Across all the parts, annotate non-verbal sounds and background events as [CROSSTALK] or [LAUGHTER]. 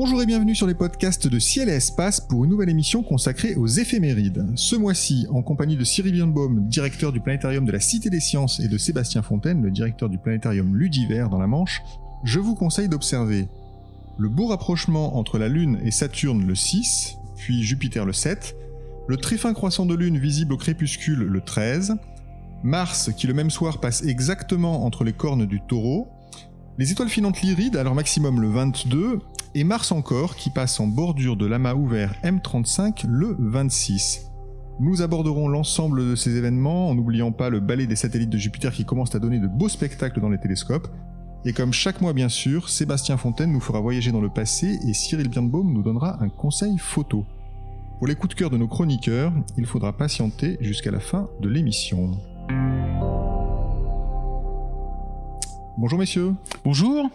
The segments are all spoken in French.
Bonjour et bienvenue sur les podcasts de Ciel et Espace pour une nouvelle émission consacrée aux éphémérides. Ce mois-ci, en compagnie de Cyril Birnbaum, directeur du planétarium de la Cité des Sciences, et de Sébastien Fontaine, le directeur du planétarium Ludiver dans la Manche, je vous conseille d'observer le beau rapprochement entre la Lune et Saturne le 6, puis Jupiter le 7, le très fin croissant de Lune visible au crépuscule le 13, Mars qui le même soir passe exactement entre les cornes du taureau, les étoiles filantes lyrides à leur maximum le 22, et Mars encore qui passe en bordure de l'amas ouvert M35 le 26. Nous aborderons l'ensemble de ces événements en n'oubliant pas le balai des satellites de Jupiter qui commence à donner de beaux spectacles dans les télescopes. Et comme chaque mois bien sûr, Sébastien Fontaine nous fera voyager dans le passé et Cyril Birnbaum nous donnera un conseil photo. Pour les coups de cœur de nos chroniqueurs, il faudra patienter jusqu'à la fin de l'émission. Bonjour messieurs. Bonjour.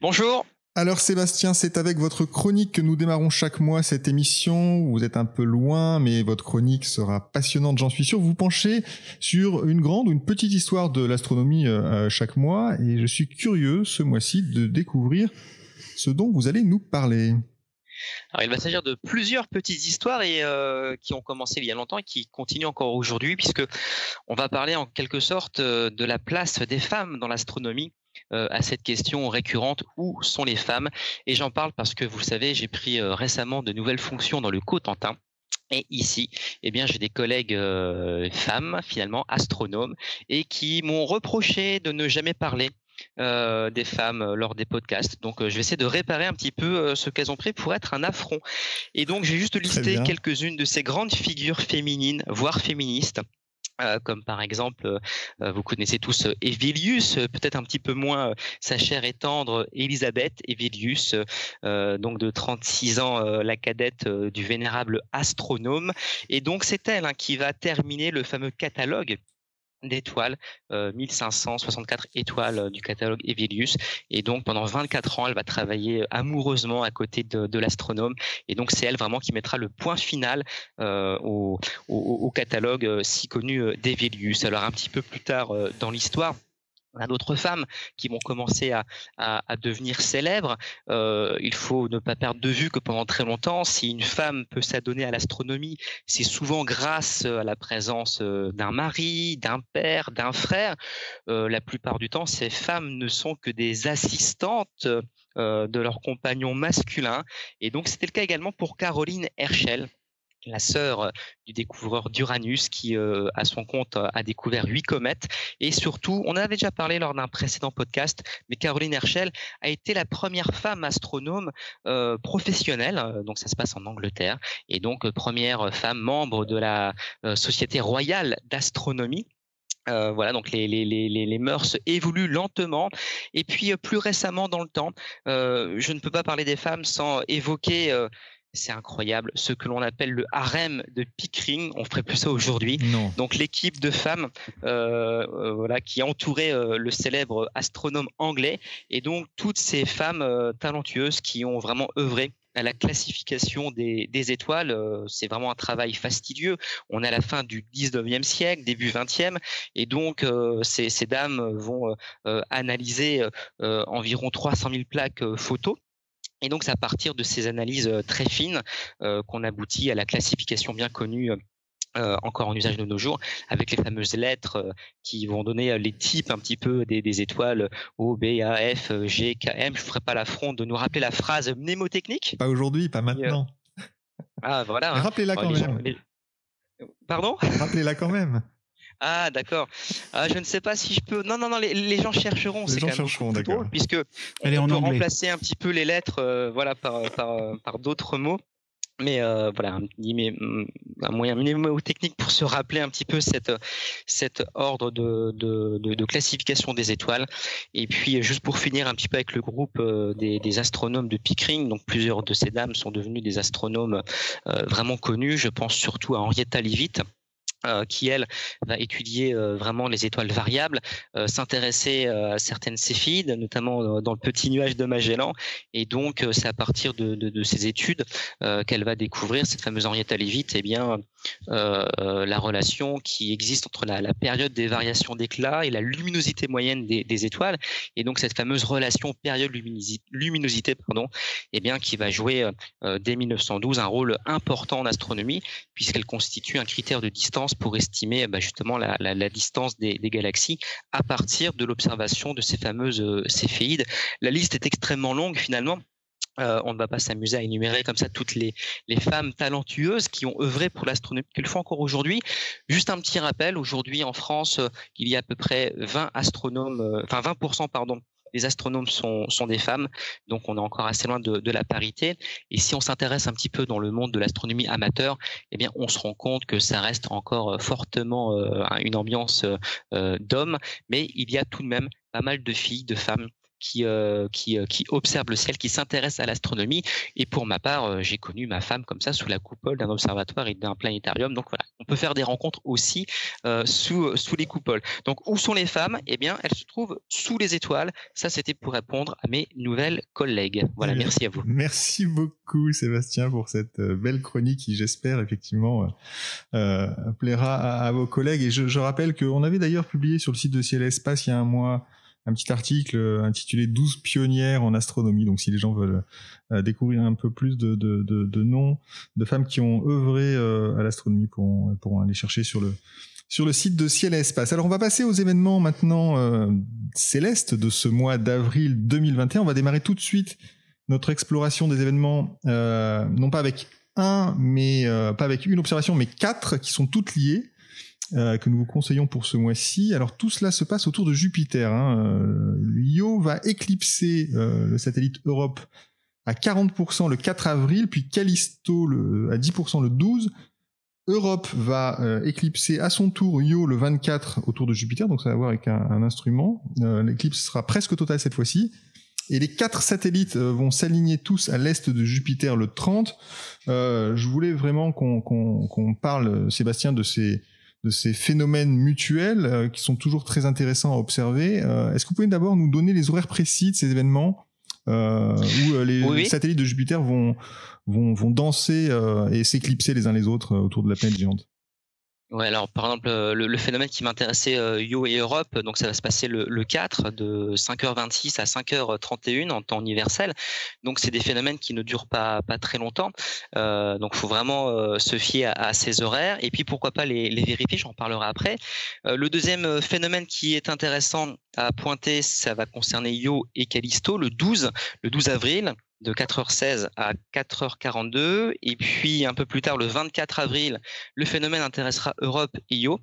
Bonjour. Alors Sébastien, c'est avec votre chronique que nous démarrons chaque mois cette émission. Vous êtes un peu loin, mais votre chronique sera passionnante, j'en suis sûr. Vous penchez sur une grande ou une petite histoire de l'astronomie euh, euh, chaque mois, et je suis curieux ce mois-ci de découvrir ce dont vous allez nous parler. Alors, il va s'agir de plusieurs petites histoires euh, qui ont commencé il y a longtemps et qui continuent encore aujourd'hui, puisque on va parler en quelque sorte de la place des femmes dans l'astronomie à cette question récurrente où sont les femmes? Et j'en parle parce que vous le savez, j'ai pris euh, récemment de nouvelles fonctions dans le Cotentin. Et ici, eh bien, j'ai des collègues euh, femmes, finalement, astronomes, et qui m'ont reproché de ne jamais parler des femmes lors des podcasts. Donc, je vais essayer de réparer un petit peu ce qu'elles ont pris pour être un affront. Et donc, j'ai juste listé quelques-unes de ces grandes figures féminines, voire féministes, euh, comme par exemple, euh, euh, vous connaissez tous Evilius, peut-être un petit peu moins sa chère et tendre Elisabeth Evilius, donc de 36 ans, la cadette du vénérable astronome. Et donc c'est elle hein, qui va terminer le fameux catalogue d'étoiles, 1564 euh, étoiles euh, du catalogue Evelius. Et donc pendant 24 ans, elle va travailler euh, amoureusement à côté de, l'astronome. Et donc c'est elle vraiment qui mettra le point final au, au, catalogue si connu d'Evelius. Alors un petit peu plus tard dans l'histoire, on a d'autres femmes qui vont commencer à, devenir célèbres. Euh, il faut ne pas perdre de vue que pendant très longtemps, si une femme peut s'adonner à l'astronomie, c'est souvent grâce à la présence euh, d'un mari, d'un père, d'un frère. Euh, la plupart du temps, ces femmes ne sont que des assistantes de leurs compagnons masculins. Et donc, c'était le cas également pour Caroline Herschel la sœur euh, du découvreur d'Uranus qui, euh, à son compte, euh, a découvert huit comètes. Et surtout, on en avait déjà parlé lors d'un précédent podcast, mais Caroline Herschel a été la première femme astronome professionnelle, donc ça se passe en Angleterre, et donc première femme membre de la Société royale d'astronomie. voilà, donc les, les, mœurs évoluent lentement. Et puis plus récemment dans le temps, je ne peux pas parler des femmes sans évoquer c'est incroyable. Ce que l'on appelle le harem de Pickering, on ferait plus ça aujourd'hui. Donc l'équipe de femmes, euh, euh, voilà, qui entourait euh, le célèbre astronome anglais, et donc toutes ces femmes talentueuses qui ont vraiment œuvré à la classification des, étoiles, c'est vraiment un travail fastidieux. On est à la fin du 19e siècle, début 20e, et donc ces, ces, dames vont analyser environ 300 000 plaques photos et donc, c'est à partir de ces analyses euh, très fines euh, qu'on aboutit à la classification bien connue euh, encore en usage de nos jours, avec les fameuses lettres qui vont donner les types un petit peu des, étoiles O, B, A, F, G, K, M. Je ne ferai pas l'affront de nous rappeler la phrase mnémotechnique. Pas aujourd'hui, pas maintenant. ah voilà. Hein. Rappelez-la quand même. Pardon? Rappelez-la quand même. Ah d'accord. Ah, je ne sais pas si je peux. Non non non, les, gens chercheront. Les gens chercheront, d'accord. Puisque on peut remplacer un petit peu les lettres, euh, voilà, par par, par d'autres mots. mais euh, voilà, un, un moyen mnémotechnique pour se rappeler un petit peu cette, cet ordre de, de, de, de, classification des étoiles. Et puis, juste pour finir un petit peu avec le groupe euh, des, des, astronomes de Pickering, donc plusieurs de ces dames sont devenues des astronomes euh, vraiment connus. Je pense surtout à Henrietta Leavitt, euh, qui elle va étudier euh, vraiment les étoiles variables, euh, s'intéresser à certaines céphides, notamment dans le petit nuage de Magellan. Et donc, c'est à partir de, ces études qu'elle va découvrir cette fameuse Henrietta Leavitt, eh bien, la relation qui existe entre la, période des variations d'éclat et la luminosité moyenne des, étoiles. Et donc, cette fameuse relation période-luminosité, pardon, eh bien, qui va jouer dès 1912 un rôle important en astronomie, puisqu'elle constitue un critère de distance pour estimer bah, justement la, distance des, galaxies à partir de l'observation de ces fameuses euh, céphéides. La liste est extrêmement longue finalement. Euh, on ne va pas s'amuser à énumérer comme ça toutes les, femmes talentueuses qui ont œuvré pour l'astronomie, qu'elles font encore aujourd'hui. Juste un petit rappel, aujourd'hui en France, euh, il y a à peu près 20 astronomes, enfin 20% pardon, les astronomes sont, des femmes, donc on est encore assez loin de, la parité. Et si on s'intéresse un petit peu dans le monde de l'astronomie amateur, eh bien, on se rend compte que ça reste encore euh, fortement euh, une ambiance euh, d'hommes, mais il y a tout de même pas mal de filles, de femmes qui, euh, qui, euh, qui observe le ciel, qui s'intéresse à l'astronomie. Et pour ma part, euh, j'ai connu ma femme comme ça sous la coupole d'un observatoire et d'un planétarium. Donc voilà, on peut faire des rencontres aussi sous, sous les coupoles. Donc où sont les femmes? Eh bien, elles se trouvent sous les étoiles. Ça, c'était pour répondre à mes nouvelles collègues. Voilà, merci à vous. Merci beaucoup, Sébastien, pour cette belle chronique qui, j'espère, effectivement, plaira à, vos collègues. Et je, je rappelle qu'on avait d'ailleurs publié sur le site de Ciel Espace il y a un mois un petit article euh, intitulé 12 pionnières en astronomie. Donc si les gens veulent euh, découvrir un peu plus de, de, de, de, noms de femmes qui ont œuvré euh, à l'astronomie pourront, aller chercher sur le sur le site de Ciel et Espace. Alors on va passer aux événements maintenant célestes de ce mois d'avril 2021. On va démarrer tout de suite notre exploration des événements, non pas avec un, mais pas avec une observation, mais quatre qui sont toutes liées. Euh, que nous vous conseillons pour ce mois-ci. Alors tout cela se passe autour de Jupiter. Hein. Euh, Io va éclipser euh, le satellite Europe à 40% le 4 avril, puis Callisto à 10% le 12. Europe va éclipser à son tour Io le 24 autour de Jupiter, donc ça va voir avec un instrument. L'éclipse sera presque totale cette fois-ci. Et les quatre satellites vont s'aligner tous à l'est de Jupiter le 30. je voulais vraiment qu'on parle, Sébastien, de ces, de ces phénomènes mutuels euh, qui sont toujours très intéressants à observer. Euh, est-ce que vous pouvez d'abord nous donner les horaires précis de ces événements euh, où les, satellites de Jupiter vont, vont, vont danser et s'éclipser les uns les autres autour de la planète géante? Ouais, alors par exemple, euh, le, phénomène qui m'intéressait euh, Yo et Europe, donc ça va se passer le, le 4 de 5h26 à 5h31 en temps universel. Donc c'est des phénomènes qui ne durent pas pas très longtemps. Euh, donc faut vraiment euh, se fier à, à, ces horaires et puis pourquoi pas les, les vérifier, j'en parlerai après. le deuxième phénomène qui est intéressant à pointer, ça va concerner Yo et Callisto le 12, le 12 avril de 4h16 à 4h42. Et puis un peu plus tard, le 24 avril, le phénomène intéressera Europe et Io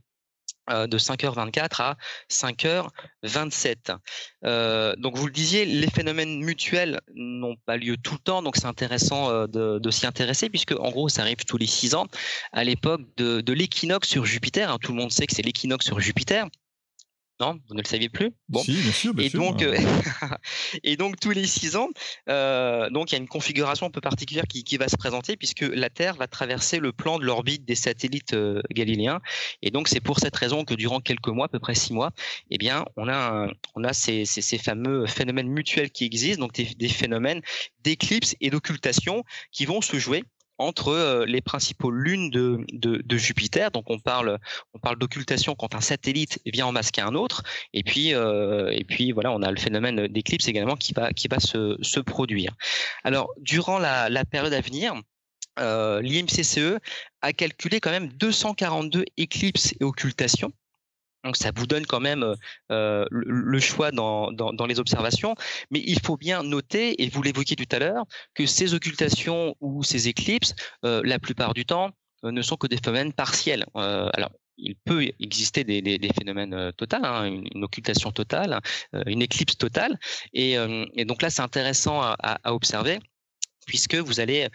euh, de 5h24 à 5h27. Euh, donc vous le disiez, les phénomènes mutuels n'ont pas lieu tout le temps, donc c'est intéressant euh, de, s'y intéresser puisque en gros ça arrive tous les 6 ans à l'époque de, de l'équinoxe sur Jupiter. Hein, tout le monde sait que c'est l'équinoxe sur Jupiter. Non, vous ne le saviez plus? Bon. Si, bien sûr, bien et donc, euh, [LAUGHS] et donc tous les six ans, euh, donc il y a une configuration un peu particulière qui, qui, va se présenter puisque la Terre va traverser le plan de l'orbite des satellites euh, galiléens. Et donc c'est pour cette raison que durant quelques mois, à peu près six mois, eh bien on a on a ces, ces, ces, fameux phénomènes mutuels qui existent, donc des, des phénomènes d'éclipse et d'occultation qui vont se jouer entre euh, les principaux lunes de, Jupiter. Donc on parle, on parle d'occultation quand un satellite vient en masquer un autre. Et puis, euh, et puis voilà, on a le phénomène d'éclipse également qui va, se, produire. Alors durant la, la période à venir, euh, l'IMCCE a calculé quand même 242 éclipses et occultations. Donc ça vous donne quand même euh, le, choix dans, les observations, mais il faut bien noter, et vous l'évoquiez tout à l'heure, que ces occultations ou ces éclipses, euh, la plupart du temps, euh, ne sont que des phénomènes partiels. Euh, alors il peut exister des, phénomènes euh, totaux, hein, une, occultation totale, une éclipse totale, et, donc là c'est intéressant à, observer puisque vous allez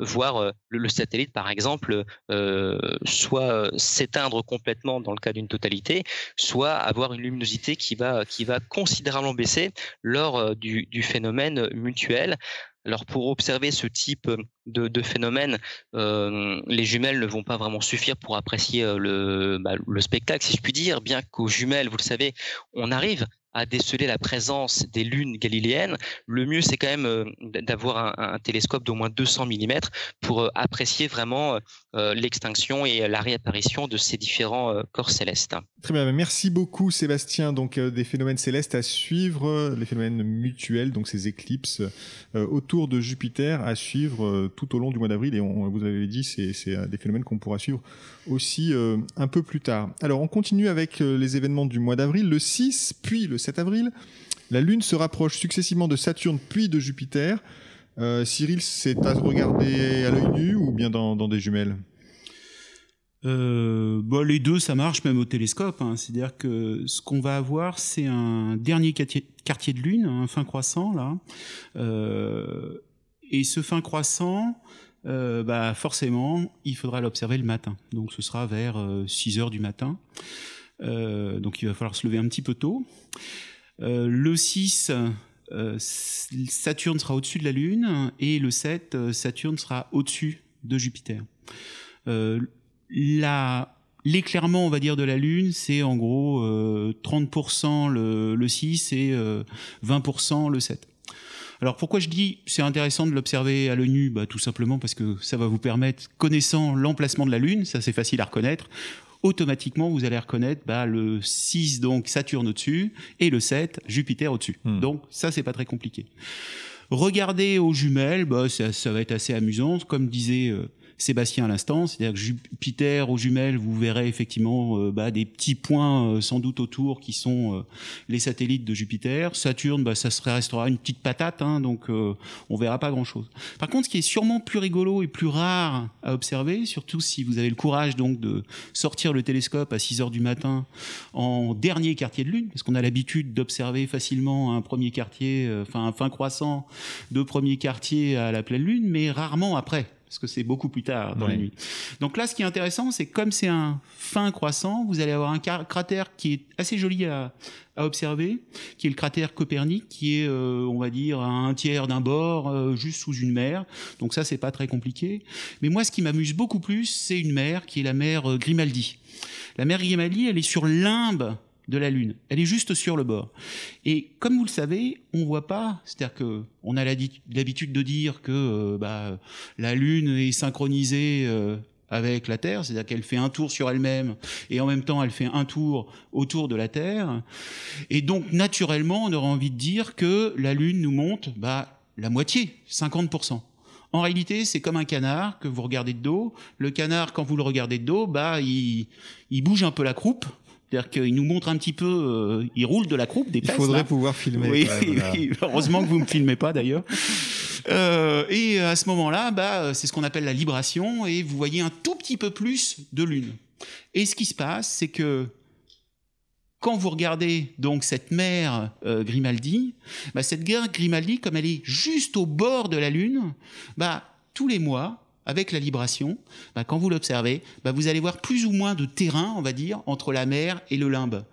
voir le, satellite, par exemple, soit s'éteindre complètement dans le cas d'une totalité, soit avoir une luminosité qui va, considérablement baisser lors du, phénomène mutuel. Alors pour observer ce type de, phénomène, les jumelles ne vont pas vraiment suffire pour apprécier bah, le spectacle, si je puis dire, bien qu'aux jumelles, vous le savez, on arrive à déceler la présence des lunes galiléennes, le mieux c'est quand même euh, d'avoir un, télescope d'au moins 200 mm pour euh, apprécier vraiment euh, l'extinction et la réapparition de ces différents corps célestes. Très bien, merci beaucoup Sébastien. Donc des phénomènes célestes à suivre, les phénomènes mutuels, donc ces éclipses autour de Jupiter à suivre tout au long du mois d'avril. Et on, vous avez dit, c'est des phénomènes qu'on pourra suivre aussi un peu plus tard. Alors on continue avec les événements du mois d'avril, le 6 puis le 7 avril. La Lune se rapproche successivement de Saturne puis de Jupiter. Euh, Cyril, c'est à regarder à l'œil nu ou bien dans, des jumelles? Euh, bon, les deux, ça marche même au télescope. Hein. C'est-à-dire que ce qu'on va avoir, c'est un dernier quartier, de lune, un fin croissant là. Euh, et ce fin croissant, bah forcément, il faudra l'observer le matin. Donc ce sera vers 6 heures du matin. Donc il va falloir se lever un petit peu tôt. Euh, le 6, euh, Saturne sera au-dessus de la Lune et le 7, euh, Saturne sera au-dessus de Jupiter. l'éclairement, on va dire, de la Lune, c'est en gros 30% le, 6 et 20% le 7. Alors pourquoi je dis c'est intéressant de l'observer à l'œil nu? Bah, Tout simplement parce que ça va vous permettre, connaissant l'emplacement de la Lune, ça c'est facile à reconnaître, automatiquement vous allez reconnaître bah, le 6 donc Saturne au-dessus et le 7 Jupiter au-dessus. Hmm. Donc ça c'est pas très compliqué. Regardez aux jumelles, bah, ça, va être assez amusant. Comme disait euh, Sébastien à l'instant, c'est-à-dire que Jupiter aux jumelles, vous verrez effectivement euh, bah, des petits points euh, sans doute autour qui sont euh, les satellites de Jupiter. Saturne, bah, ça serait, restera une petite patate, hein, donc on verra pas grand-chose. Par contre, ce qui est sûrement plus rigolo et plus rare à observer, surtout si vous avez le courage donc de sortir le télescope à 6 heures du matin en dernier quartier de lune, parce qu'on a l'habitude d'observer facilement un premier quartier, enfin un fin croissant de premier quartier à la pleine lune, mais rarement après parce que c'est beaucoup plus tard dans la nuit. Donc là, ce qui est intéressant, c'est comme c'est un fin croissant, vous allez avoir un cratère qui est assez joli à, observer, qui est le cratère Copernic, qui est, euh, on va dire, à un tiers d'un bord, euh, juste sous une mer. Donc ça, c'est pas très compliqué. Mais moi, ce qui m'amuse beaucoup plus, c'est une mer qui est la mer euh, Grimaldi. La mer Grimaldi, elle est sur limbe de la Lune. Elle est juste sur le bord. Et comme vous le savez, on voit pas, c'est-à-dire que on a l'habitude de dire que euh, bah, la Lune est synchronisée euh, avec la Terre, c'est-à-dire qu'elle fait un tour sur elle-même et en même temps elle fait un tour autour de la Terre. Et donc naturellement, on aurait envie de dire que la Lune nous monte bah, la moitié, 50%. En réalité, c'est comme un canard que vous regardez de dos. Le canard, quand vous le regardez de dos, bah, il bouge un peu la croupe c'est-à-dire qu'il nous montre un petit peu, euh, il roule de la croupe des Il faudrait pouvoir filmer. [LAUGHS] Oui, heureusement que vous me filmez pas d'ailleurs. Euh, et à ce moment-là, bah, c'est ce qu'on appelle la libration, et vous voyez un tout petit peu plus de lune. Et ce qui se passe, c'est que quand vous regardez donc cette mer euh, Grimaldi, bah, cette guerre Grimaldi, comme elle est juste au bord de la Lune, bah, tous les mois, avec la libration, bah, quand vous l'observez, bah, vous allez voir plus ou moins de terrain, on va dire, entre la mer et le limbe.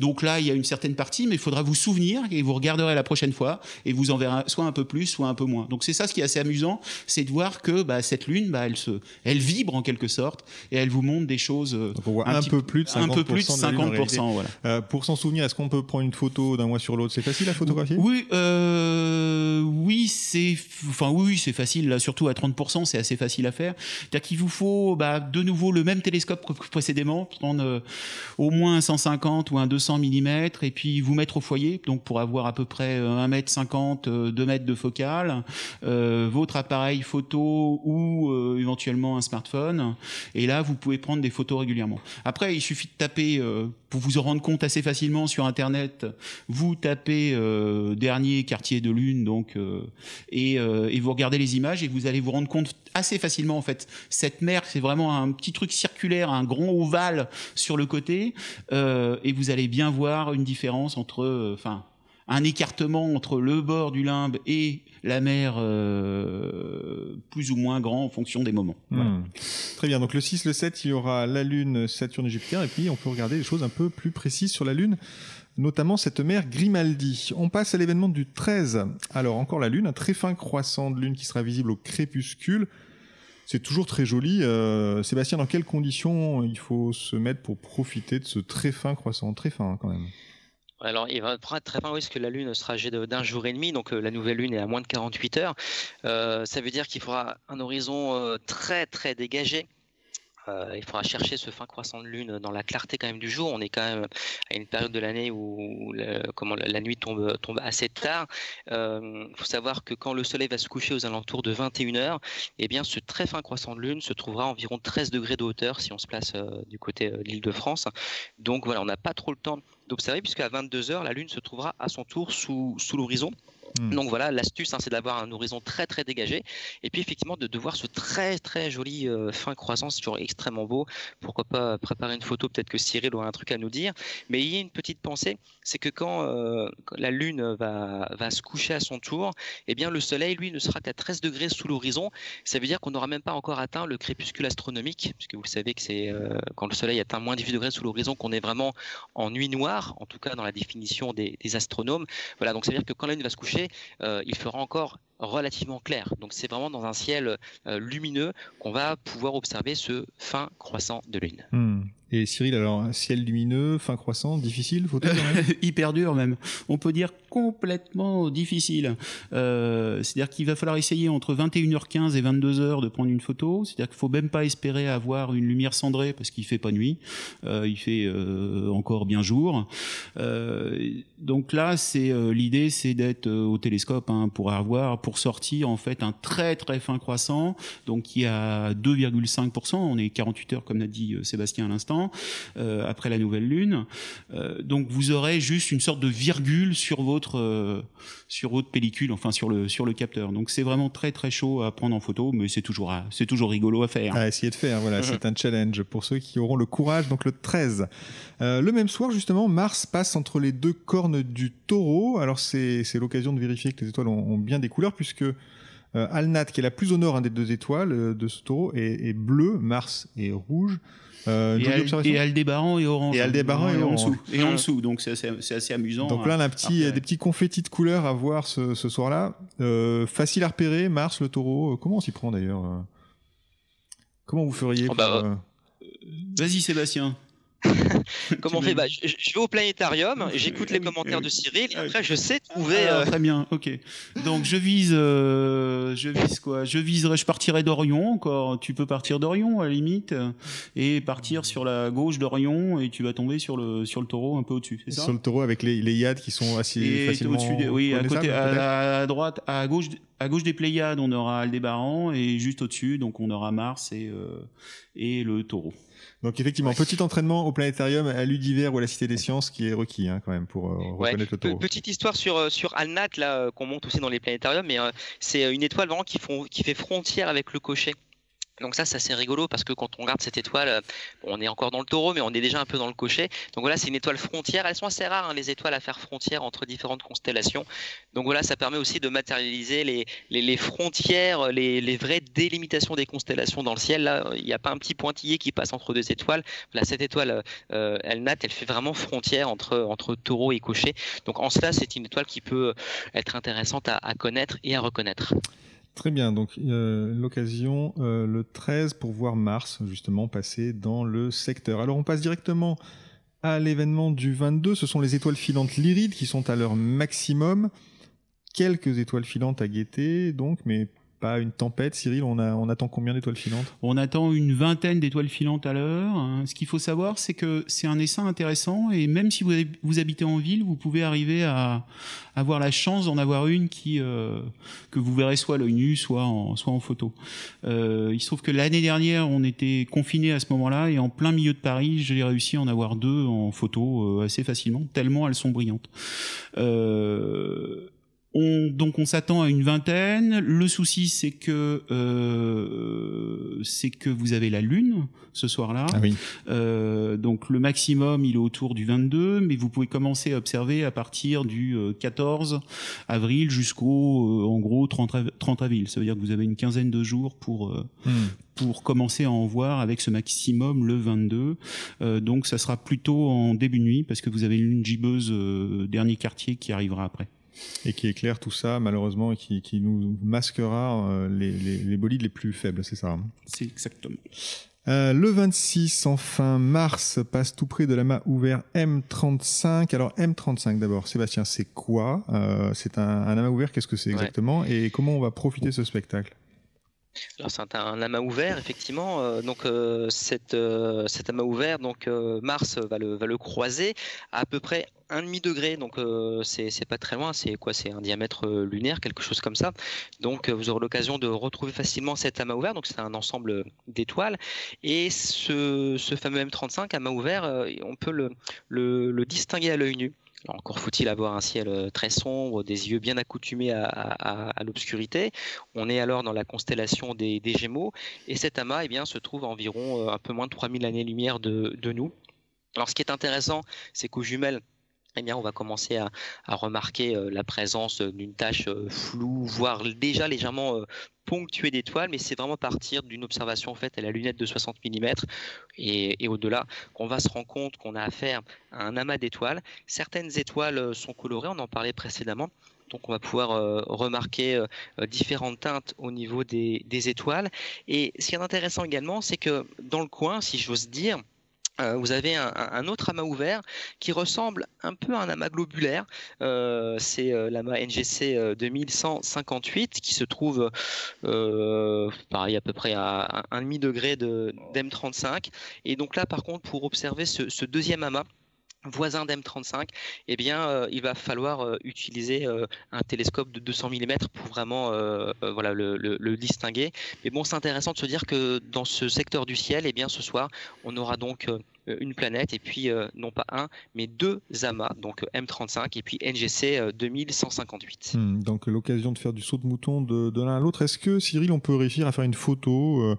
Donc là, il y a une certaine partie, mais il faudra vous souvenir et vous regarderez la prochaine fois et vous en verrez soit un peu plus, soit un peu moins. Donc c'est ça ce qui est assez amusant, c'est de voir que bah, cette lune, elle, se, elle vibre en quelque sorte et elle vous montre des choses. Euh, on voit un, peu plus de 50%. Un peu plus de 50%. voilà. Euh, pour s'en souvenir, est-ce qu'on peut prendre une photo d'un mois sur l'autre? C'est facile à photographier Oui, euh, oui, c'est, enfin oui, c'est facile. Là, surtout à 30%, c'est assez facile à faire. C'est-à-dire qu'il vous faut bah, de nouveau le même télescope que précédemment, prendre euh, au moins 150 ou un 200 mm, et puis vous mettre au foyer, donc pour avoir à peu près 1 m 50, 2 mètres de focale, euh, votre appareil photo ou euh, éventuellement un smartphone, et là vous pouvez prendre des photos régulièrement. Après, il suffit de taper pour vous en rendre compte assez facilement sur Internet, vous tapez euh, dernier quartier de lune, donc euh, et, euh, et, vous regardez les images et vous allez vous rendre compte assez facilement en fait. Cette mer, c'est vraiment un petit truc circulaire, un grand ovale sur le côté, et vous allez bien voir une différence entre, enfin un écartement entre le bord du limbe et la mer plus ou moins grand en fonction des moments. Hmm. Très bien, donc le 6, le 7, il y aura la Lune, Saturne et Jupiter, et puis on peut regarder des choses un peu plus précises sur la Lune notamment cette mer Grimaldi. On passe à l'événement du 13. Alors encore la Lune, un très fin croissant de Lune qui sera visible au crépuscule. C'est toujours très joli. Euh, Sébastien, dans quelles conditions il faut se mettre pour profiter de ce très fin croissant? Très fin hein, quand même. Alors, il va être très fin, oui, que la Lune sera âgée d'un jour et demi, donc euh, la nouvelle Lune est à moins de 48 heures. Euh, ça veut dire qu'il faudra un horizon très, très dégagé euh, il faudra chercher ce fin croissant de lune dans la clarté quand même du jour. On est quand même à une période de l'année où comment, la nuit tombe, tombe assez tard. Il euh, faut savoir que quand le soleil va se coucher aux alentours de 21h, eh bien, ce très fin croissant de lune se trouvera à environ 13 degrés de hauteur si on se place euh, du côté de l'île de France. Donc voilà, on n'a pas trop le temps d'observer puisqu'à 22h, la lune se trouvera à son tour sous, sous l'horizon. Hmm. Donc voilà, l'astuce, hein, c'est d'avoir un horizon très très dégagé, et puis effectivement de, de voir ce très très joli euh, fin croissant, c'est toujours extrêmement beau. Pourquoi pas préparer une photo Peut-être que Cyril aura un truc à nous dire. Mais il y a une petite pensée, c'est que quand, euh, la Lune va, va se coucher à son tour, eh bien le Soleil, lui, ne sera qu'à 13 degrés sous l'horizon. Ça veut dire qu'on n'aura même pas encore atteint le crépuscule astronomique, puisque vous savez que c'est euh, quand le Soleil atteint moins 18 degrés sous l'horizon qu'on est vraiment en nuit noire, en tout cas dans la définition des, des astronomes. Voilà, donc ça veut dire que quand la Lune va se coucher, il fera encore relativement clair. Donc c'est vraiment dans un ciel euh, lumineux qu'on va pouvoir observer ce fin croissant de lune. Hmm. Et Cyril, alors un ciel lumineux, fin croissant, difficile, photo [LAUGHS] Hyper dur même. On peut dire complètement difficile. Euh, c'est-à-dire qu'il va falloir essayer entre 21h15 et 22h de prendre une photo. C'est-à-dire qu'il faut même pas espérer avoir une lumière cendrée parce qu'il fait pas nuit. Euh, il fait euh, encore bien jour. donc là, c'est l'idée, c'est d'être au télescope hein, pour avoir, pour sortir en fait un très très fin croissant, donc qui a 2,5%. On est 48 heures comme l'a dit Sébastien à l'instant. Euh, après la nouvelle lune. Euh, donc vous aurez juste une sorte de virgule sur votre euh, sur votre pellicule, enfin sur le sur le capteur. Donc c'est vraiment très très chaud à prendre en photo, mais c'est toujours c'est toujours rigolo à faire. À essayer de faire, voilà, [LAUGHS] c'est un challenge pour ceux qui auront le courage. Donc le 13. le même soir, justement, Mars passe entre les deux cornes du taureau. Alors c'est l'occasion de vérifier que les étoiles ont, bien des couleurs, puisque Alnat, qui est la plus au nord des deux étoiles de ce taureau, est, est bleu, Mars est rouge. Euh, et, Aldébaran et Orange. Et Aldébaran et, et, En dessous, et en dessous, donc c'est assez, assez, amusant. Donc là, on a un petit, des petits confettis de couleurs à voir ce, ce soir-là. Euh, facile à repérer, Mars, le taureau. Euh, comment on s'y prend d'ailleurs euh? Comment vous feriez oh, bah, Vas-y Sébastien. [LAUGHS] Comment on fait bah, je, vais au planétarium, j'écoute les commentaires de Cyril, et après je sais trouver. Ah, euh, très bien, ok. Donc je vise, euh, je vise quoi? Je viserai, je partirai d'Orion encore? Tu peux partir d'Orion à la limite et partir sur la gauche d'Orion et tu vas tomber sur le sur le Taureau un peu au-dessus, c'est ça? Sur le Taureau avec les, les Yades qui sont assez facilement. Des, oui, à côté, à, droite, à gauche, à gauche des Pléiades, on aura Aldébaran et juste au-dessus, donc on aura Mars et euh, et le Taureau. Donc effectivement, petit entraînement au planétarium, à l'Udiver ou à la Cité des Sciences qui est requis hein, quand même pour euh, reconnaître le taureau. Petite histoire sur euh, sur Alnat là euh, qu'on monte aussi dans les planétariums, mais c'est une étoile vraiment qui, font, qui fait frontière avec le cocher. Donc ça, c'est assez rigolo parce que quand on regarde cette étoile, euh, on est encore dans le taureau, mais on est déjà un peu dans le cocher. Donc voilà, c'est une étoile frontière. Elles sont assez rares, hein, les étoiles à faire frontière entre différentes constellations. Donc voilà, ça permet aussi de matérialiser les, frontières, les, vraies délimitations des constellations dans le ciel. Là, il n'y a pas un petit pointillé qui passe entre deux étoiles. Là, cette étoile, euh, elle natte, elle fait vraiment frontière entre, taureau et cocher. Donc en cela, c'est une étoile qui peut être intéressante à connaître et à reconnaître. Très bien, donc euh, l'occasion euh, le 13 pour voir Mars justement passer dans le secteur. Alors on passe directement à l'événement du 22, ce sont les étoiles filantes lyrides qui sont à leur maximum. Quelques étoiles filantes à guetter donc, mais une tempête, Cyril, on, on attend combien d'étoiles filantes? On attend une vingtaine d'étoiles filantes à l'heure. Ce qu'il faut savoir, c'est que c'est un essaim intéressant et même si vous, habitez en ville, vous pouvez arriver à avoir la chance d'en avoir une qui euh, que vous verrez soit à l'œil nu, soit en, photo. Euh, il se trouve que l'année dernière, on était confinés à ce moment-là et en plein milieu de Paris, j'ai réussi à en avoir deux en photo euh, assez facilement, tellement elles sont brillantes. On, donc on s'attend à une vingtaine. Le souci c'est que euh, c'est que vous avez la lune ce soir-là. Ah oui. Euh, donc le maximum il est autour du 22, mais vous pouvez commencer à observer à partir du 14 avril jusqu'au en gros 30, 30 avril. Ça veut dire que vous avez une quinzaine de jours pour hmm. pour commencer à en voir avec ce maximum le 22. donc ça sera plutôt en début de nuit parce que vous avez une lune gibbeuse dernier quartier qui arrivera après et qui éclaire tout ça malheureusement et qui, qui nous masquera euh, les, les, les, bolides les plus faibles, c'est ça hein. C'est exactement. Euh, le 26, enfin, mars passe tout près de la main ouvert M35. Alors M35 d'abord, Sébastien, c'est quoi? Euh, C'est un, un, amas ouvert, qu'est-ce que c'est exactement? Et comment on va profiter de ce spectacle? Alors c'est un, amas ouvert effectivement. Euh, donc euh, cette, euh, cet amas ouvert, donc Mars va le, va le croiser à, à peu près un demi degré, donc c'est pas très loin. C'est quoi C'est un diamètre lunaire, quelque chose comme ça. Donc vous aurez l'occasion de retrouver facilement cet amas ouvert. Donc c'est un ensemble d'étoiles et ce, ce, fameux M35 amas ouvert, on peut le, le, le distinguer à l'œil nu encore faut-il avoir un ciel euh, très sombre, des yeux bien accoutumés à, l'obscurité. On est alors dans la constellation des, Gémeaux et cet amas eh se trouve à environ euh, un peu moins de 3000 années-lumière de, de nous. Alors ce qui est intéressant, c'est qu'aux jumelles, eh bien, on va commencer à, remarquer euh, la présence d'une tache floue, voire déjà légèrement ponctué d'étoiles, mais c'est vraiment partir d'une observation faite à la lunette de 60 mm et, au-delà qu'on va se rendre compte qu'on a affaire à un amas d'étoiles. Certaines étoiles euh, sont colorées, on en parlait précédemment. Donc on va pouvoir euh, remarquer euh, différentes teintes au niveau des, des, étoiles. Et ce qui est intéressant également, c'est que dans le coin, si j'ose dire, euh, vous avez un, autre amas ouvert qui ressemble un peu à un amas globulaire. Euh, c'est euh, l'amas NGC 2158 qui se trouve pareil à peu près à un demi degré de d'M35. Et donc là, par contre, pour observer ce, ce deuxième amas, voisin d'M35, eh bien, euh, il va falloir euh, utiliser euh, un télescope de 200 mm pour vraiment le, distinguer. Mais bon, c'est intéressant de se dire que dans ce secteur du ciel, eh bien, ce soir, on aura donc une planète et puis euh, non pas un, mais deux amas, donc euh, M35 et puis NGC 2158. Hmm, donc l'occasion de faire du saut de mouton de, l'un à l'autre. Est-ce que Cyril, on peut réussir à faire une photo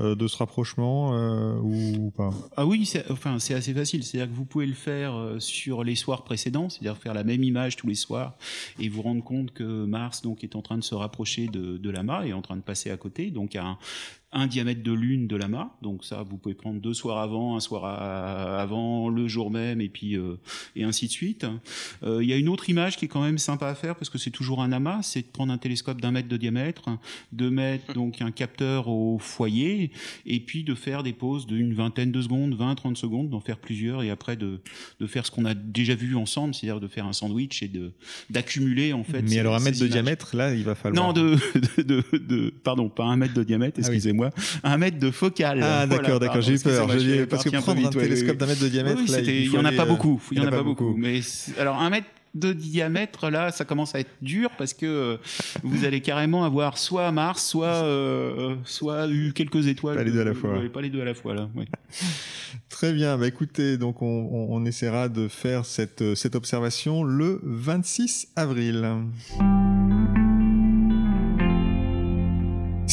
de ce rapprochement ou, pas? Ah oui, c'est enfin, assez facile. C'est-à-dire que vous pouvez le faire sur les soirs précédents, c'est-à-dire faire la même image tous les soirs et vous rendre compte que Mars donc, est en train de se rapprocher de, de l'amas et en train de passer à côté. Donc un, un diamètre de lune de l'amas. Donc ça, vous pouvez prendre deux soirs avant, un soir avant, le jour même, et puis euh, et ainsi de suite. Euh, il y a une autre image qui est quand même sympa à faire parce que c'est toujours un amas, c'est de prendre un télescope d'un mètre de diamètre, de mettre donc un capteur au foyer, et puis de faire des pauses d'une vingtaine de secondes, 20-30 secondes, d'en faire plusieurs, et après de, de faire ce qu'on a déjà vu ensemble, c'est-à-dire de faire un sandwich et de d'accumuler en fait. Mais alors un mètre de diamètre, là, il va falloir. Non, [LAUGHS] de, de, de, pardon, pas un mètre de diamètre, ah un mètre de focale. Ah d'accord, d'accord, j'ai eu peur. Je parce que prendre un, télescope d'un mètre de diamètre, là, il, y en a pas beaucoup. Il y en a pas beaucoup. Mais alors un mètre de diamètre, là, ça commence à être dur parce que euh, vous allez carrément avoir soit Mars, soit euh, soit eu quelques étoiles. Pas les deux à la fois. pas les deux à la fois là. [LAUGHS] Très bien. Bah écoutez, donc on, on, essaiera de faire cette cette observation le 26 avril.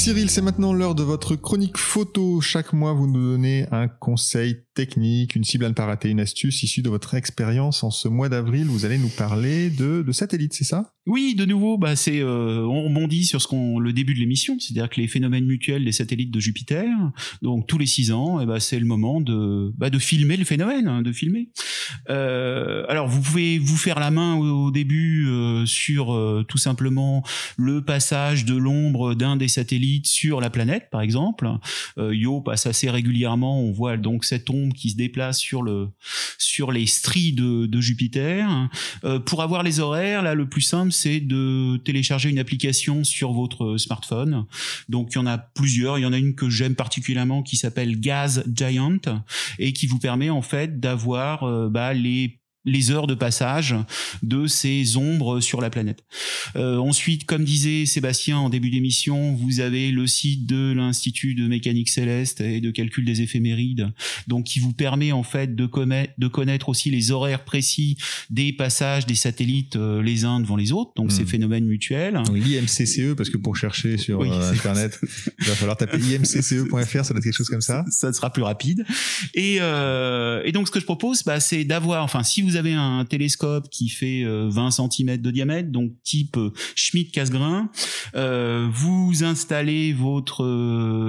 Cyril, c'est maintenant l'heure de votre chronique photo. Chaque mois, vous nous donnez un conseil technique, une cible à ne pas rater, une astuce issue de votre expérience en ce mois d'avril. Vous allez nous parler de, satellites, c'est ça? Oui, de nouveau, bah c'est euh, on rebondit sur ce qu'on le début de l'émission, c'est-à-dire que les phénomènes mutuels des satellites de Jupiter. Donc tous les six ans, et eh bah, c'est le moment de bah, de filmer le phénomène, hein, de filmer. Euh, alors vous pouvez vous faire la main au, début euh, sur euh, tout simplement le passage de l'ombre d'un des satellites sur la planète, par exemple. Euh, Yo passe assez régulièrement, on voit donc cette ombre qui se déplace sur le sur les stries de, Jupiter. Euh, pour avoir les horaires, là, le plus simple, c'est de télécharger une application sur votre smartphone. Donc, il y en a plusieurs. Il y en a une que j'aime particulièrement qui s'appelle Gas Giant et qui vous permet en fait d'avoir euh, bah, les les heures de passage de ces ombres sur la planète. Euh, ensuite, comme disait Sébastien en début d'émission, vous avez le site de l'Institut de mécanique céleste et de calcul des éphémérides, donc qui vous permet en fait de, de connaître aussi les horaires précis des passages des satellites euh, les uns devant les autres, donc ces hmm. phénomènes mutuels. L'IMCCE, parce que pour chercher sur euh, Internet, il va falloir taper imcce.fr, ça doit être quelque chose comme ça. Ça sera plus rapide. Et, euh, et donc ce que je propose, bah, c'est d'avoir, enfin si vous vous avez un télescope qui fait 20 euh, cm de diamètre, donc type euh, Schmidt-Cassegrain, euh, vous installez votre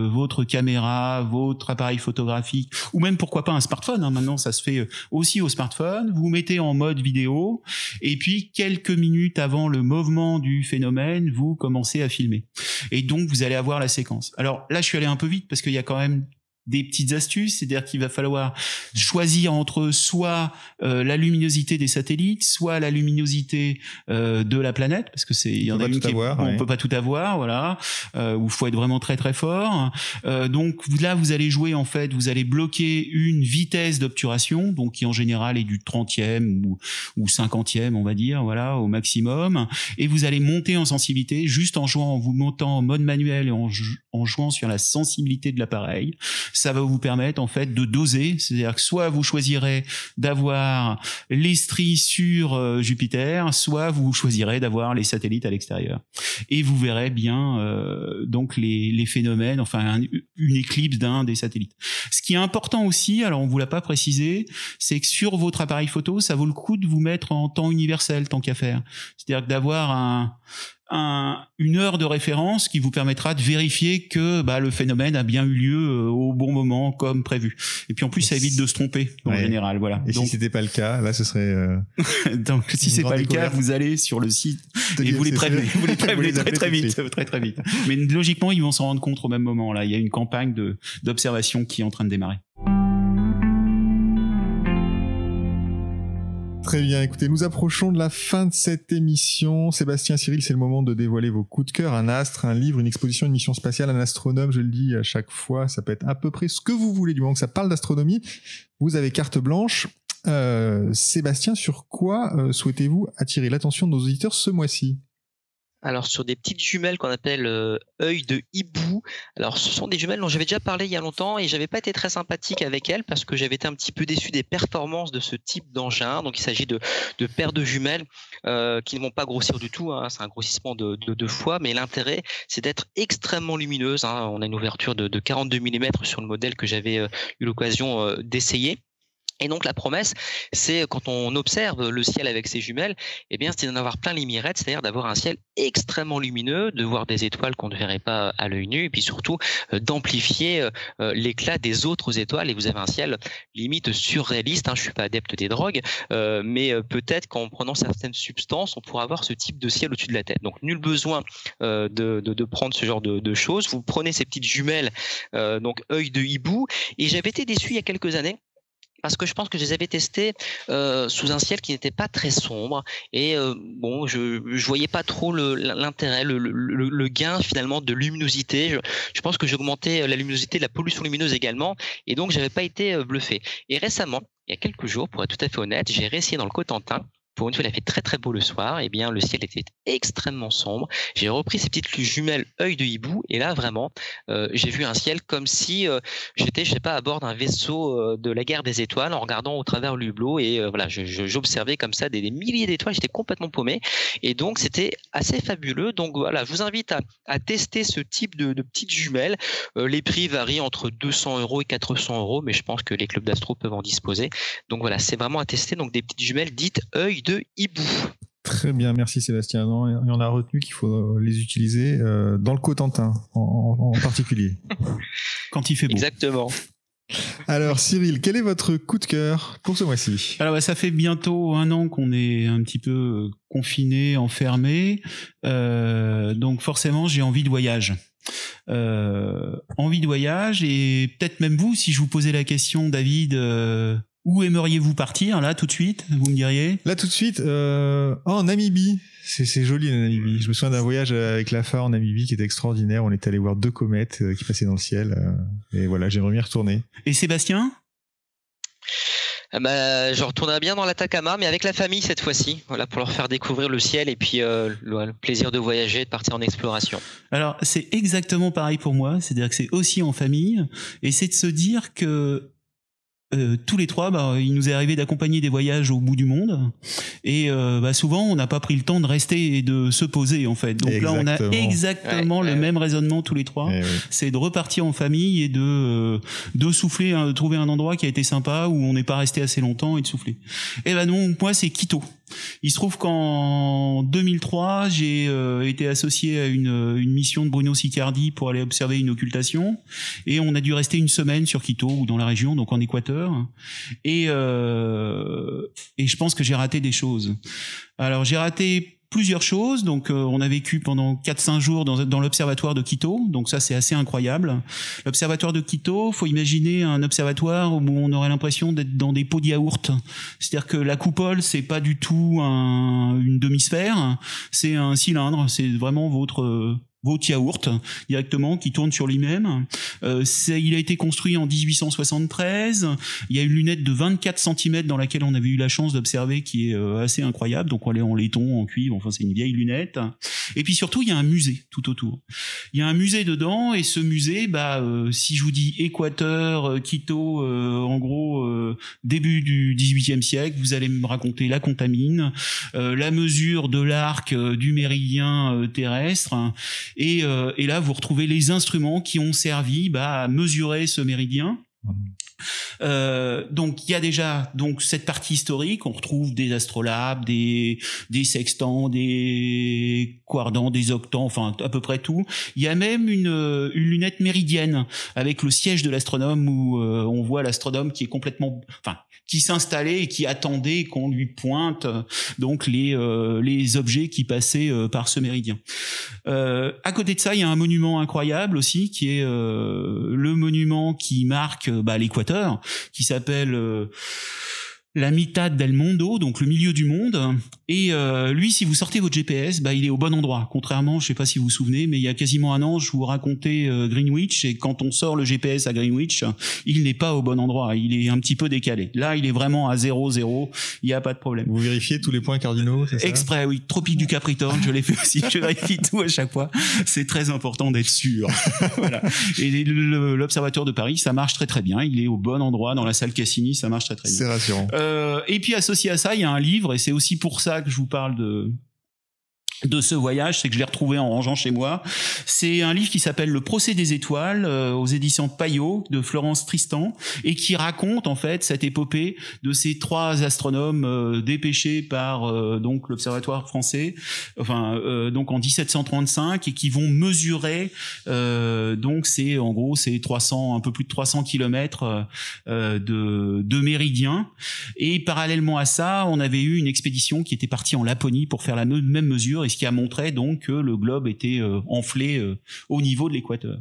votre caméra, votre appareil photographique, ou même pourquoi pas un smartphone. Hein, maintenant, ça se fait aussi au smartphone. Vous mettez en mode vidéo, et puis quelques minutes avant le mouvement du phénomène, vous commencez à filmer. Et donc, vous allez avoir la séquence. Alors là, je suis allé un peu vite parce qu'il y a quand même des petites astuces, c'est-à-dire qu'il va falloir choisir entre soit euh, la luminosité des satellites, soit la luminosité euh, de la planète, parce que c'est il y en a une qui on peut pas tout avoir, voilà, euh, où faut être vraiment très très fort. Euh, donc là, vous allez jouer en fait, vous allez bloquer une vitesse d'obturation, donc qui en général est du 30e ou, ou 50e, on va dire, voilà, au maximum, et vous allez monter en sensibilité juste en jouant, en vous montant en mode manuel et en, en jouant sur la sensibilité de l'appareil ça va vous permettre en fait de doser, c'est-à-dire que soit vous choisirez d'avoir les stries sur euh, Jupiter, soit vous choisirez d'avoir les satellites à l'extérieur. Et vous verrez bien euh, donc les, les, phénomènes, enfin une éclipse d'un des satellites. Ce qui est important aussi, alors on vous l'a pas précisé, c'est que sur votre appareil photo, ça vaut le coup de vous mettre en temps universel tant qu'à faire. C'est-à-dire d'avoir un une heure de référence qui vous permettra de vérifier que bah, le phénomène a bien eu lieu euh, au bon moment comme prévu. Et puis en plus, ça évite de se tromper en général. Voilà. Et si c'était pas le cas, là, ce serait. Euh, [LAUGHS] Donc si c'est pas le cas, vous allez sur le site et vous les prévenez, vous les [LAUGHS] prévenez très très vite, très très vite. Mais logiquement, ils vont s'en rendre compte au même moment. Là, il y a une campagne de d'observation qui est en train de démarrer. Très bien, écoutez, nous approchons de la fin de cette émission. Sébastien Cyril, c'est le moment de dévoiler vos coups de cœur, un astre, un livre, une exposition, une mission spatiale, un astronome, je le dis à chaque fois, ça peut être à peu près ce que vous voulez du moment que ça parle d'astronomie. Vous avez carte blanche. Euh, Sébastien, sur quoi euh, souhaitez-vous attirer l'attention de nos auditeurs ce mois-ci? Alors sur des petites jumelles qu'on appelle euh, œil de hibou. Alors ce sont des jumelles dont j'avais déjà parlé il y a longtemps et j'avais pas été très sympathique avec elles parce que j'avais été un petit peu déçu des performances de ce type d'engin. Donc il s'agit de, paires de jumelles euh, qui ne vont pas grossir du tout. Hein. C'est un grossissement de deux fois, mais l'intérêt c'est d'être extrêmement lumineuse. Hein. On a une ouverture de, de 42 mm sur le modèle que j'avais euh, eu l'occasion d'essayer. Et donc la promesse, c'est quand on observe le ciel avec ses jumelles, eh bien c'est d'en avoir plein les mirettes, c'est-à-dire d'avoir un ciel extrêmement lumineux, de voir des étoiles qu'on ne verrait pas à l'œil nu, et puis surtout euh, d'amplifier euh, euh, l'éclat des autres étoiles. Et vous avez un ciel limite surréaliste. Hein, je suis pas adepte des drogues, mais peut-être qu'en prenant certaines substances, on pourra avoir ce type de ciel au-dessus de la tête. Donc nul besoin de, prendre ce genre de, de, choses. Vous prenez ces petites jumelles, donc œil de hibou. Et j'avais été déçu il y a quelques années parce que je pense que je les avais testés euh, sous un ciel qui n'était pas très sombre. Et euh, bon je je voyais pas trop l'intérêt le, le, le, gain finalement de luminosité. Je, je pense que j'augmentais la luminosité la pollution lumineuse également. Et donc j'avais pas été euh, bluffé. Et récemment il y a quelques jours pour être tout à fait honnête j'ai réessayé dans le Cotentin pour une fois, il a fait très très beau le soir. Eh bien, le ciel était extrêmement sombre. J'ai repris ces petites jumelles œil de hibou, et là vraiment, euh, j'ai vu un ciel comme si euh, j'étais, je pas, à bord d'un vaisseau euh, de la guerre des étoiles, en regardant au travers le hublot. Et voilà, j'observais comme ça des, milliers d'étoiles. J'étais complètement paumé, et donc c'était assez fabuleux. Donc voilà, je vous invite à, tester ce type de, de petites jumelles. les prix varient entre 200 euros et 400 euros, mais je pense que les clubs d'astro peuvent en disposer. Donc voilà, c'est vraiment à tester. Donc des petites jumelles dites œil de hibou. Très bien, merci Sébastien. Non, et on a retenu qu'il faut les utiliser euh, dans le Cotentin en, particulier. [LAUGHS] Quand il fait beau. Exactement. Alors Cyril, quel est votre coup de cœur pour ce mois-ci? Alors bah, ça fait bientôt un an qu'on est un petit peu euh, confiné, enfermé, euh, donc forcément j'ai envie de voyage. envie de voyage et peut-être même vous, si je vous posais la question, David, où aimeriez-vous partir là tout de suite Vous me diriez? Là tout de suite, euh... oh, en Namibie. C'est joli la Namibie. Je me souviens d'un voyage avec la phare en Namibie qui était extraordinaire. On est allé voir deux comètes euh, qui passaient dans le ciel. Euh, et voilà, j'aimerais bien retourner. Et Sébastien? Ah bah, je retournerai bien dans l'Atacama, mais avec la famille cette fois-ci, voilà, pour leur faire découvrir le ciel et puis euh, le, plaisir de voyager, de partir en exploration. Alors c'est exactement pareil pour moi, c'est-à-dire que c'est aussi en famille, et c'est de se dire que euh, tous les trois, bah, il nous est arrivé d'accompagner des voyages au bout du monde. Et euh, bah, souvent, on n'a pas pris le temps de rester et de se poser, en fait. Donc là, on a exactement le même raisonnement tous les trois. Eh c'est de repartir en famille et de, euh, de souffler, hein, de trouver un endroit qui a été sympa, où on n'est pas resté assez longtemps et de souffler. Et ben donc, moi, c'est Quito. Il se trouve qu'en 2003, j'ai été associé à une, une, mission de Bruno Sicardi pour aller observer une occultation. Et on a dû rester une semaine sur Quito, ou dans la région, donc en Équateur et, euh, et je pense que j'ai raté des choses. Alors j'ai raté plusieurs choses. Donc, euh, on a vécu pendant 4-5 jours dans, dans l'observatoire de Quito. Donc, ça, c'est assez incroyable. L'observatoire de Quito, faut imaginer un observatoire où on aurait l'impression d'être dans des pots de. C'est-à-dire que la coupole, c'est pas du tout un, une demi-sphère, c'est un cylindre. C'est vraiment votre votre directement qui tourne sur lui-même. Euh, il a été construit en 1873. Il y a une lunette de 24 cm dans laquelle on avait eu la chance d'observer qui est euh, assez incroyable. Donc on est en laiton, en cuivre, enfin c'est une vieille lunette. Et puis surtout il y a un musée tout autour. Il y a un musée dedans et ce musée, bah euh, si je vous dis Équateur, euh, Quito, euh, en gros début du 18e siècle, vous allez me raconter la contamine, la mesure de l'arc du méridien terrestre euh, et, là, vous retrouvez les instruments qui ont servi bah, à mesurer ce méridien. Euh, donc il y a déjà donc cette partie historique, on retrouve des astrolabes, des des sextants, des quardants, des octants, enfin à peu près tout. Il y a même une, une lunette méridienne avec le siège de l'astronome où euh, on voit l'astronome qui est complètement, enfin qui s'installait et qui attendait qu'on lui pointe donc les euh, les objets qui passaient euh, par ce méridien. À côté de ça, il y a un monument incroyable aussi qui est le monument qui marque bah, l'équateur, qui s'appelle la mitad del mondo, donc le milieu du monde. Et euh, lui, si vous sortez votre GPS, bah, il est au bon endroit. Contrairement, je sais pas si vous vous souvenez, mais il y a quasiment un an, je vous racontais euh, Greenwich, et quand on sort le GPS à Greenwich, il n'est pas au bon endroit. Il est un petit peu décalé. Là, il est vraiment à 0, 0. Il n'y a pas de problème. Vous vérifiez tous les points cardinaux, c'est ça? Exprès, oui. Tropique du Capricorne, je l'ai fait aussi. Je vérifie tout à chaque fois. C'est très important d'être sûr. [LAUGHS] voilà. Et l'Observatoire de Paris, ça marche très très bien. Il est au bon endroit dans la salle Cassini, ça marche très très bien. C'est rassurant. Euh, et puis associé à ça, il y a un livre, et c'est aussi pour ça que je vous parle de, de ce voyage, c'est que je l'ai retrouvé en rangeant chez moi. C'est un livre qui s'appelle Le procès des étoiles euh, aux éditions Payot de Florence Tristan et qui raconte en fait cette épopée de ces trois astronomes euh, dépêchés par euh, donc l'observatoire français, enfin donc en 1735 et qui vont mesurer donc c'est en gros c'est 300 un peu plus de 300 kilomètres de, de méridien et parallèlement à ça on avait eu une expédition qui était partie en Laponie pour faire la même mesure ce qui a montré donc que le globe était euh, enflé euh, au niveau de l'équateur.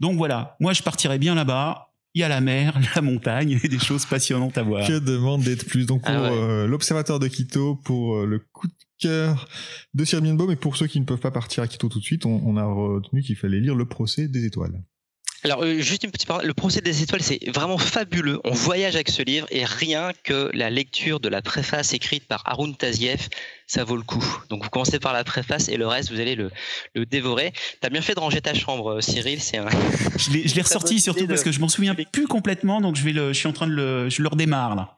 Donc voilà, moi je partirais bien là-bas. Il y a la mer, [LAUGHS] la montagne et des choses passionnantes à voir. Que demande d'être plus Donc pour ah euh, l'observateur de Quito, pour le coup de cœur de Sir Baum et pour ceux qui ne peuvent pas partir à Quito tout de suite, on a retenu qu'il fallait lire le procès des étoiles. Alors, euh, juste une petite parole. Le procès des étoiles, c'est vraiment fabuleux. On voyage avec ce livre et rien que la lecture de la préface écrite par Arun Taziev, ça vaut le coup. Donc, vous commencez par la préface et le reste, vous allez le, le dévorer. T'as bien fait de ranger ta chambre, euh, Cyril. C'est un... [LAUGHS] Je l'ai ressorti surtout parce que je m'en souviens plus complètement, donc je vais le, je suis en train de le, je le redémarre là.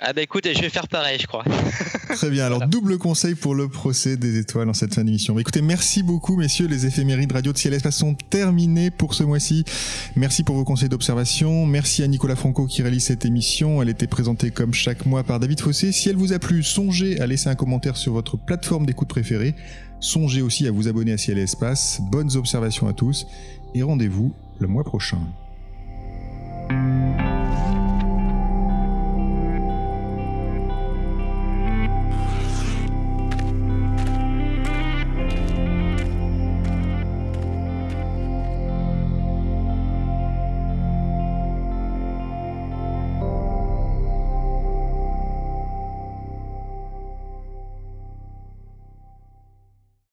Ah bah écoute, je vais faire pareil, je crois. [LAUGHS] Très bien. Alors double conseil pour le procès des étoiles en cette fin d'émission. Écoutez, merci beaucoup, messieurs. Les éphémérides radio de Ciel Espace sont terminées pour ce mois-ci. Merci pour vos conseils d'observation. Merci à Nicolas Franco qui réalise cette émission. Elle était présentée comme chaque mois par David Fossé. Si elle vous a plu, songez à laisser un commentaire sur votre plateforme d'écoute préférée. Songez aussi à vous abonner à Ciel Espace. Bonnes observations à tous et rendez-vous le mois prochain.